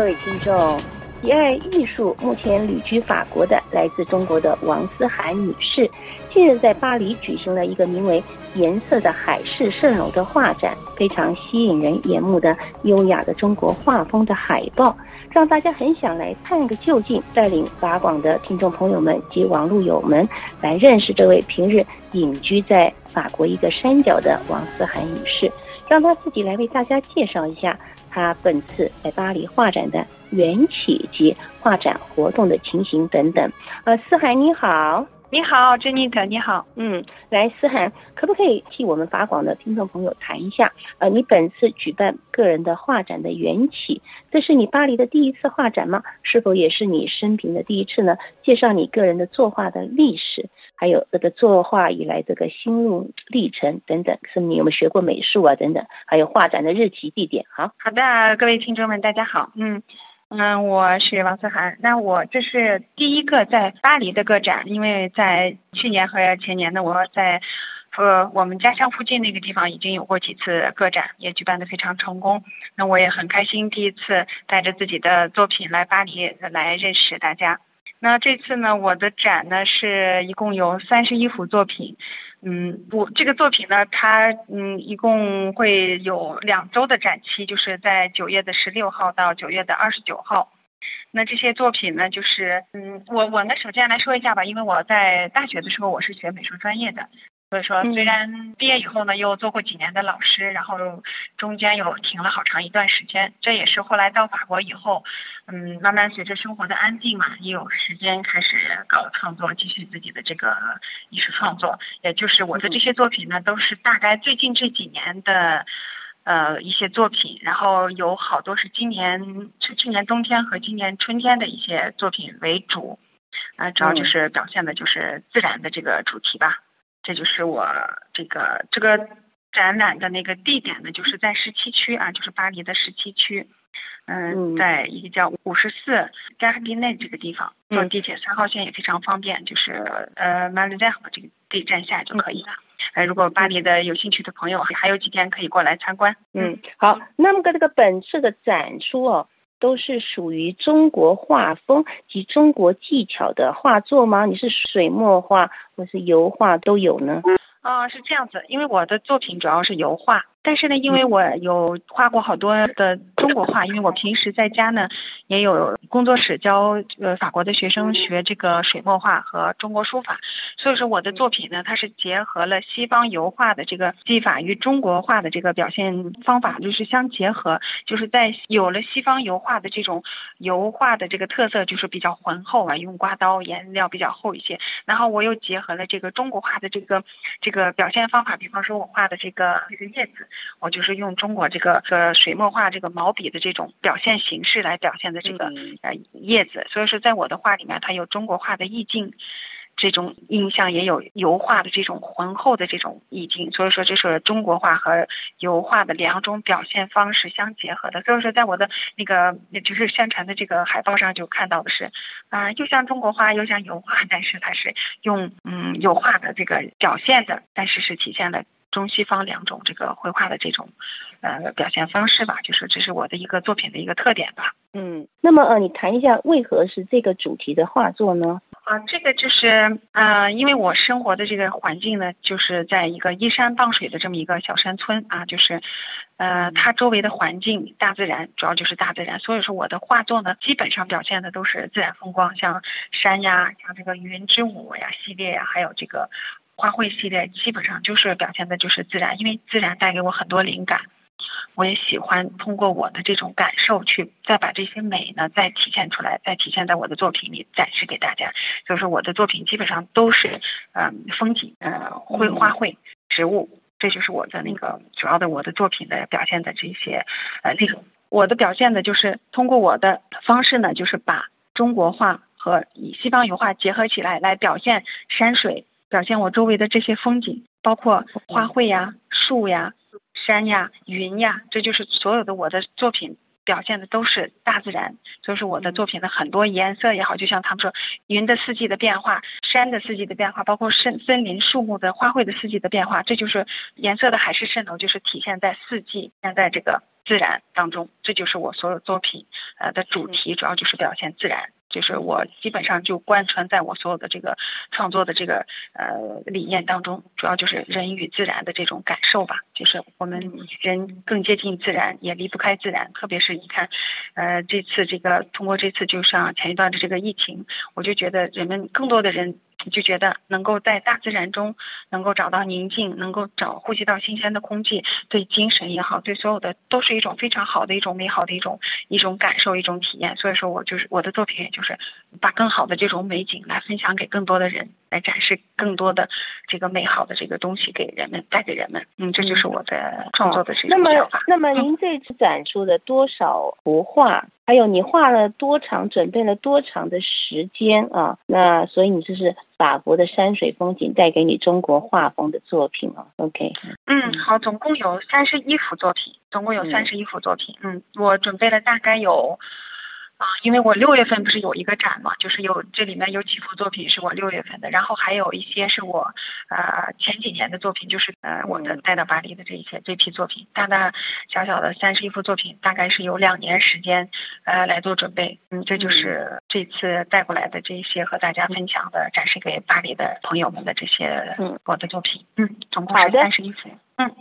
各位听众，喜爱艺术、目前旅居法国的来自中国的王思涵女士，近日在巴黎举行了一个名为“颜色的海市蜃楼”的画展，非常吸引人眼目的优雅的中国画风的海报，让大家很想来探个究竟。带领法广的听众朋友们及网络友们来认识这位平日隐居在法国一个山脚的王思涵女士，让她自己来为大家介绍一下。他本次在巴黎画展的缘起及画展活动的情形等等。呃，思海你好，你好，珍妮特你好，嗯，来思涵，可不可以替我们法广的听众朋友谈一下？呃，你本次举办个人的画展的缘起，这是你巴黎的第一次画展吗？是否也是你生平的第一次呢？介绍你个人的作画的历史，还有这个作画以来这个心路历程等等，是你有没有学过美术啊？等等，还有画展的日期、地点。好，好的，各位听众们，大家好，嗯。嗯，我是王思涵。那我这是第一个在巴黎的个展，因为在去年和前年呢，我在呃我们家乡附近那个地方已经有过几次个展，也举办的非常成功。那我也很开心，第一次带着自己的作品来巴黎来认识大家。那这次呢，我的展呢是一共有三十一幅作品，嗯，我这个作品呢，它嗯一共会有两周的展期，就是在九月的十六号到九月的二十九号。那这些作品呢，就是嗯，我我呢首先来说一下吧，因为我在大学的时候我是学美术专业的。所以说，虽然毕业以后呢，又做过几年的老师，然后中间又停了好长一段时间，这也是后来到法国以后，嗯，慢慢随着生活的安定嘛，也有时间开始搞创作，继续自己的这个艺术创作。也就是我的这些作品呢，都是大概最近这几年的呃一些作品，然后有好多是今年是去年冬天和今年春天的一些作品为主，啊，主要就是表现的就是自然的这个主题吧。这就是我这个这个展览的那个地点呢，就是在十七区啊，就是巴黎的十七区，嗯，在一个叫五十四 d i n e 这个地方，坐地铁三号线也非常方便，就是呃 l z e 这个地站下就可以了。呃，如果巴黎的有兴趣的朋友，还有几天可以过来参观。嗯，好，那么个这个本次的展出哦。都是属于中国画风及中国技巧的画作吗？你是水墨画或是油画都有呢？啊，是这样子，因为我的作品主要是油画。但是呢，因为我有画过好多的中国画，因为我平时在家呢也有工作室教呃法国的学生学这个水墨画和中国书法，所以说我的作品呢，它是结合了西方油画的这个技法与中国画的这个表现方法，就是相结合，就是在有了西方油画的这种油画的这个特色，就是比较浑厚啊，用刮刀颜料比较厚一些，然后我又结合了这个中国画的这个这个表现方法，比方说我画的这个这个叶子。我就是用中国这个呃水墨画这个毛笔的这种表现形式来表现的这个呃叶子，所以说在我的画里面，它有中国画的意境，这种印象也有油画的这种浑厚的这种意境，所以说这是中国画和油画的两种表现方式相结合的。所以说在我的那个就是宣传的这个海报上就看到的是啊，又像中国画又像油画，但是它是用嗯油画的这个表现的，但是是体现了。中西方两种这个绘画的这种呃表现方式吧，就是这是我的一个作品的一个特点吧。嗯，那么呃，你谈一下为何是这个主题的画作呢？啊，这个就是呃，因为我生活的这个环境呢，就是在一个依山傍水的这么一个小山村啊，就是呃，它周围的环境大自然，主要就是大自然，所以说我的画作呢，基本上表现的都是自然风光，像山呀，像这个云之舞呀系列呀，还有这个。花卉系列基本上就是表现的就是自然，因为自然带给我很多灵感，我也喜欢通过我的这种感受去再把这些美呢再体现出来，再体现在我的作品里展示给大家。所以说我的作品基本上都是嗯风景，呃绘花卉、植物，这就是我的那个主要的我的作品的表现的这些呃内容。我的表现呢就是通过我的方式呢，就是把中国画和以西方油画结合起来，来表现山水。表现我周围的这些风景，包括花卉呀、树呀、山呀、云呀，这就是所有的我的作品表现的都是大自然。所以说我的作品的很多颜色也好，就像他们说云的四季的变化、山的四季的变化，包括森森林、树木的花卉的四季的变化，这就是颜色的海市蜃楼，就是体现在四季，现在这个自然当中，这就是我所有作品呃的主题，主要就是表现自然。就是我基本上就贯穿在我所有的这个创作的这个呃理念当中，主要就是人与自然的这种感受吧。就是我们人更接近自然，也离不开自然。特别是你看，呃，这次这个通过这次就像前一段的这个疫情，我就觉得人们更多的人。就觉得能够在大自然中能够找到宁静，能够找呼吸到新鲜的空气，对精神也好，对所有的都是一种非常好的一种美好的一种一种感受一种体验。所以说我就是我的作品，也就是把更好的这种美景来分享给更多的人，来展示更多的这个美好的这个东西给人们，带给人们。嗯，这就是我的创作的这种想法。那么，那么您这次展出的多少幅画？还有你画了多长，准备了多长的时间啊？那所以你就是法国的山水风景带给你中国画风的作品啊？OK，嗯，好，总共有三十一幅作品，总共有三十一幅作品。嗯，我准备了大概有。啊，因为我六月份不是有一个展嘛，就是有这里面有几幅作品是我六月份的，然后还有一些是我呃前几年的作品，就是呃我的带到巴黎的这一些这批作品，大大小小的三十一幅作品，大概是有两年时间呃来做准备，嗯，这就是这次带过来的这些和大家分享的展示给巴黎的朋友们的这些我的作品，嗯，总共是三十一幅，嗯。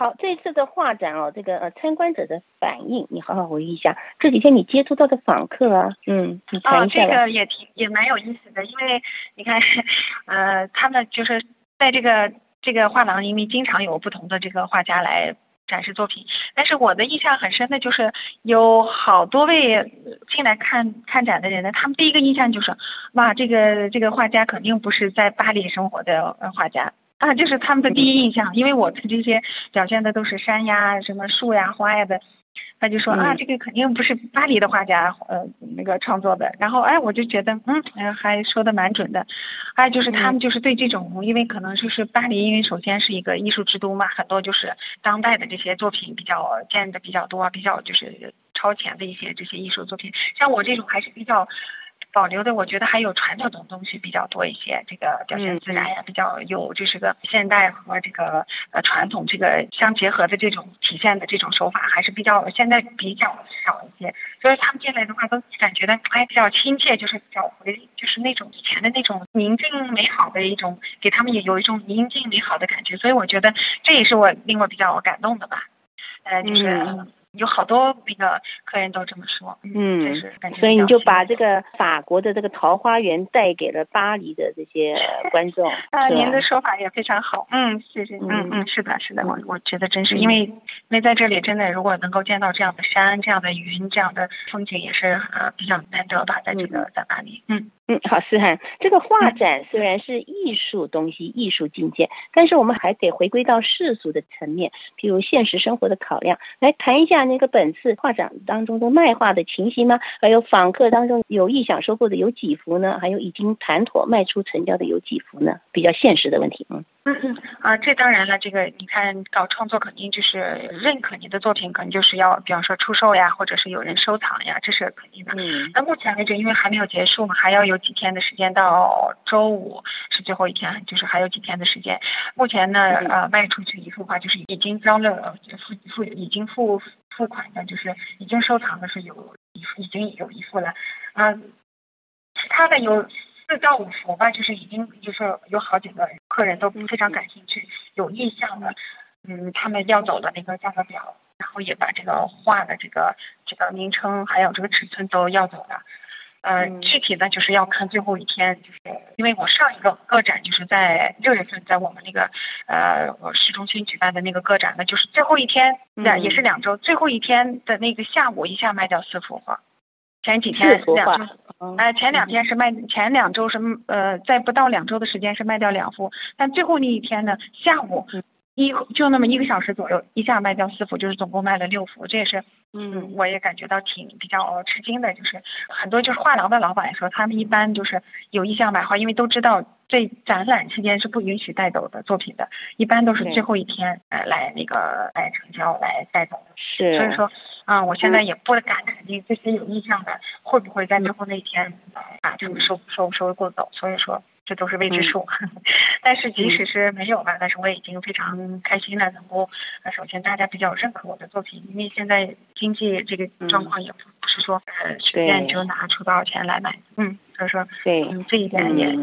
好，这次的画展哦，这个呃参观者的反应，你好好回忆一下。这几天你接触到的访客啊，嗯，你谈一下。哦，这个也挺也蛮有意思的，因为你看，呃，他们就是在这个这个画廊，因为经常有不同的这个画家来展示作品，但是我的印象很深的就是有好多位进来看看展的人呢，他们第一个印象就是，哇，这个这个画家肯定不是在巴黎生活的画家。啊，这是他们的第一印象，因为我的这些表现的都是山呀、什么树呀、花呀的，他就说啊，这个肯定不是巴黎的画家呃那个创作的。然后哎，我就觉得嗯，还说的蛮准的。还有就是他们就是对这种，因为可能就是巴黎，因为首先是一个艺术之都嘛，很多就是当代的这些作品比较见的比较多，比较就是超前的一些这些艺术作品。像我这种还是比较。保留的我觉得还有传统的东西比较多一些，这个表现自然呀，比较有就是个现代和这个呃传统这个相结合的这种体现的这种手法还是比较现在比较少一些，所以他们进来的话都感觉的哎比较亲切，就是比较回就是那种以前的那种宁静美好的一种，给他们也有一种宁静美好的感觉，所以我觉得这也是我令我比较感动的吧，呃就是。有好多那个客人都这么说，嗯，所以你就把这个法国的这个桃花源带给了巴黎的这些 观众。啊，您的说法也非常好，嗯，谢谢，嗯嗯，是的，是的，我我觉得真是，因为因为在这里真的，如果能够见到这样的山、这样的云、这样的风景，也是呃比较难得吧，在这个在巴黎，嗯。嗯，好，思涵，这个画展虽然是艺术东西、艺术境界，但是我们还得回归到世俗的层面，譬如现实生活的考量，来谈一下那个本次画展当中的卖画的情形吗？还有访客当中有意想收购的有几幅呢？还有已经谈妥卖出成交的有几幅呢？比较现实的问题，嗯。嗯嗯啊，这当然了，这个你看搞创作肯定就是认可你的作品，可能就是要比方说出售呀，或者是有人收藏呀，这是肯定的。嗯。那目前为止，因为还没有结束嘛，还要有几天的时间到周五是最后一天，就是还有几天的时间。目前呢，呃，卖出去一幅画就是已经交了付付已经付付款的，就是已经收藏的是有一幅已经有一幅了，啊，其他的有。四到五幅吧，就是已经就是有好几个客人都非常感兴趣，有意向的，嗯，他们要走的那个价格表，然后也把这个画的这个这个名称还有这个尺寸都要走了，呃，具体的就是要看最后一天，就是因为我上一个个展就是在六月份在我们那个呃市中心举办的那个个展呢，就是最后一天，也是两周，最后一天的那个下午一下卖掉四幅画。前几天两周，哎，前两天是卖，前两周是呃，在不到两周的时间是卖掉两幅，但最后那一天呢，下午一就那么一个小时左右，一下卖掉四幅，就是总共卖了六幅，这也是。嗯，我也感觉到挺比较吃惊的，就是很多就是画廊的老板说，他们一般就是有意向买画，因为都知道这展览期间是不允许带走的作品的，一般都是最后一天呃来那个来成交来带走的。是。所以说，啊，我现在也不敢肯定这些有意向的会不会在最后那一天把这个收收收过走，所以说。这都是未知数。但是即使是没有吧，但是我已经非常开心了，能够呃，首先大家比较认可我的作品，因为现在经济这个状况也不是说呃随便就拿出多少钱来买，嗯，所以说对，嗯，这一点也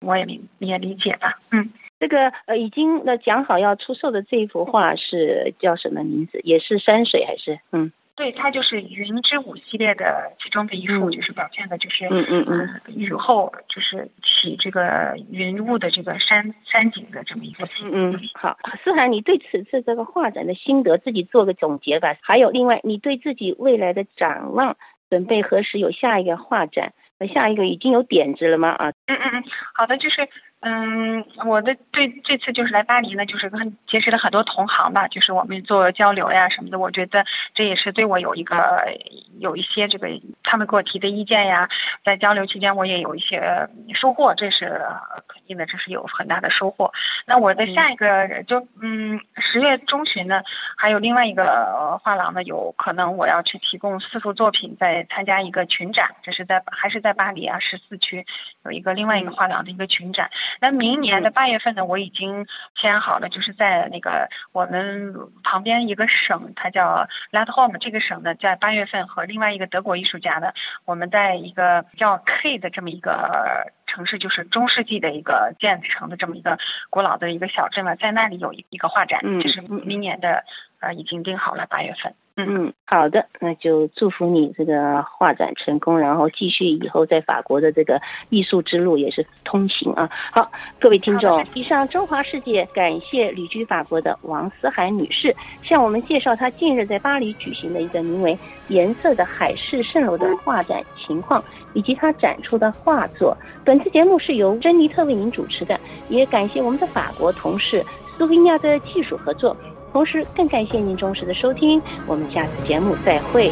我也明也理解吧，嗯。这个呃，已经呃讲好要出售的这一幅画是叫什么名字？也是山水还是嗯？对，它就是云之舞系列的其中的一幅，就是表现的就是嗯嗯嗯雨后就是起这个云雾的这个山山景的这么一个嗯嗯。好，思涵，你对此次这个画展的心得自己做个总结吧。还有另外，你对自己未来的展望，准备何时有下一个画展？下一个已经有点子了吗？啊？嗯嗯嗯，好的，就是。嗯，我的对这次就是来巴黎呢，就是跟结识了很多同行吧，就是我们做交流呀什么的，我觉得这也是对我有一个有一些这个他们给我提的意见呀，在交流期间我也有一些收获，这是肯定的，这是有很大的收获。那我的下一个就嗯十月中旬呢，还有另外一个画廊呢，有可能我要去提供四幅作品，在参加一个群展，这是在还是在巴黎啊十四区有一个另外一个画廊的一个群展。那明年的八月份呢，我已经签好了，就是在那个我们旁边一个省，它叫 l a t h o m e 这个省呢，在八月份和另外一个德国艺术家呢，我们在一个叫 K 的这么一个城市，就是中世纪的一个建成的这么一个古老的一个小镇了，在那里有一一个画展，就是明年的呃已经定好了八月份。嗯，好的，那就祝福你这个画展成功，然后继续以后在法国的这个艺术之路也是通行啊。好，各位听众，以上中华世界感谢旅居法国的王思涵女士向我们介绍她近日在巴黎举行的一个名为《颜色的海市蜃楼》的画展情况，以及她展出的画作。本次节目是由珍妮特为您主持的，也感谢我们的法国同事苏菲亚的技术合作。同时，更感谢您忠实的收听，我们下次节目再会。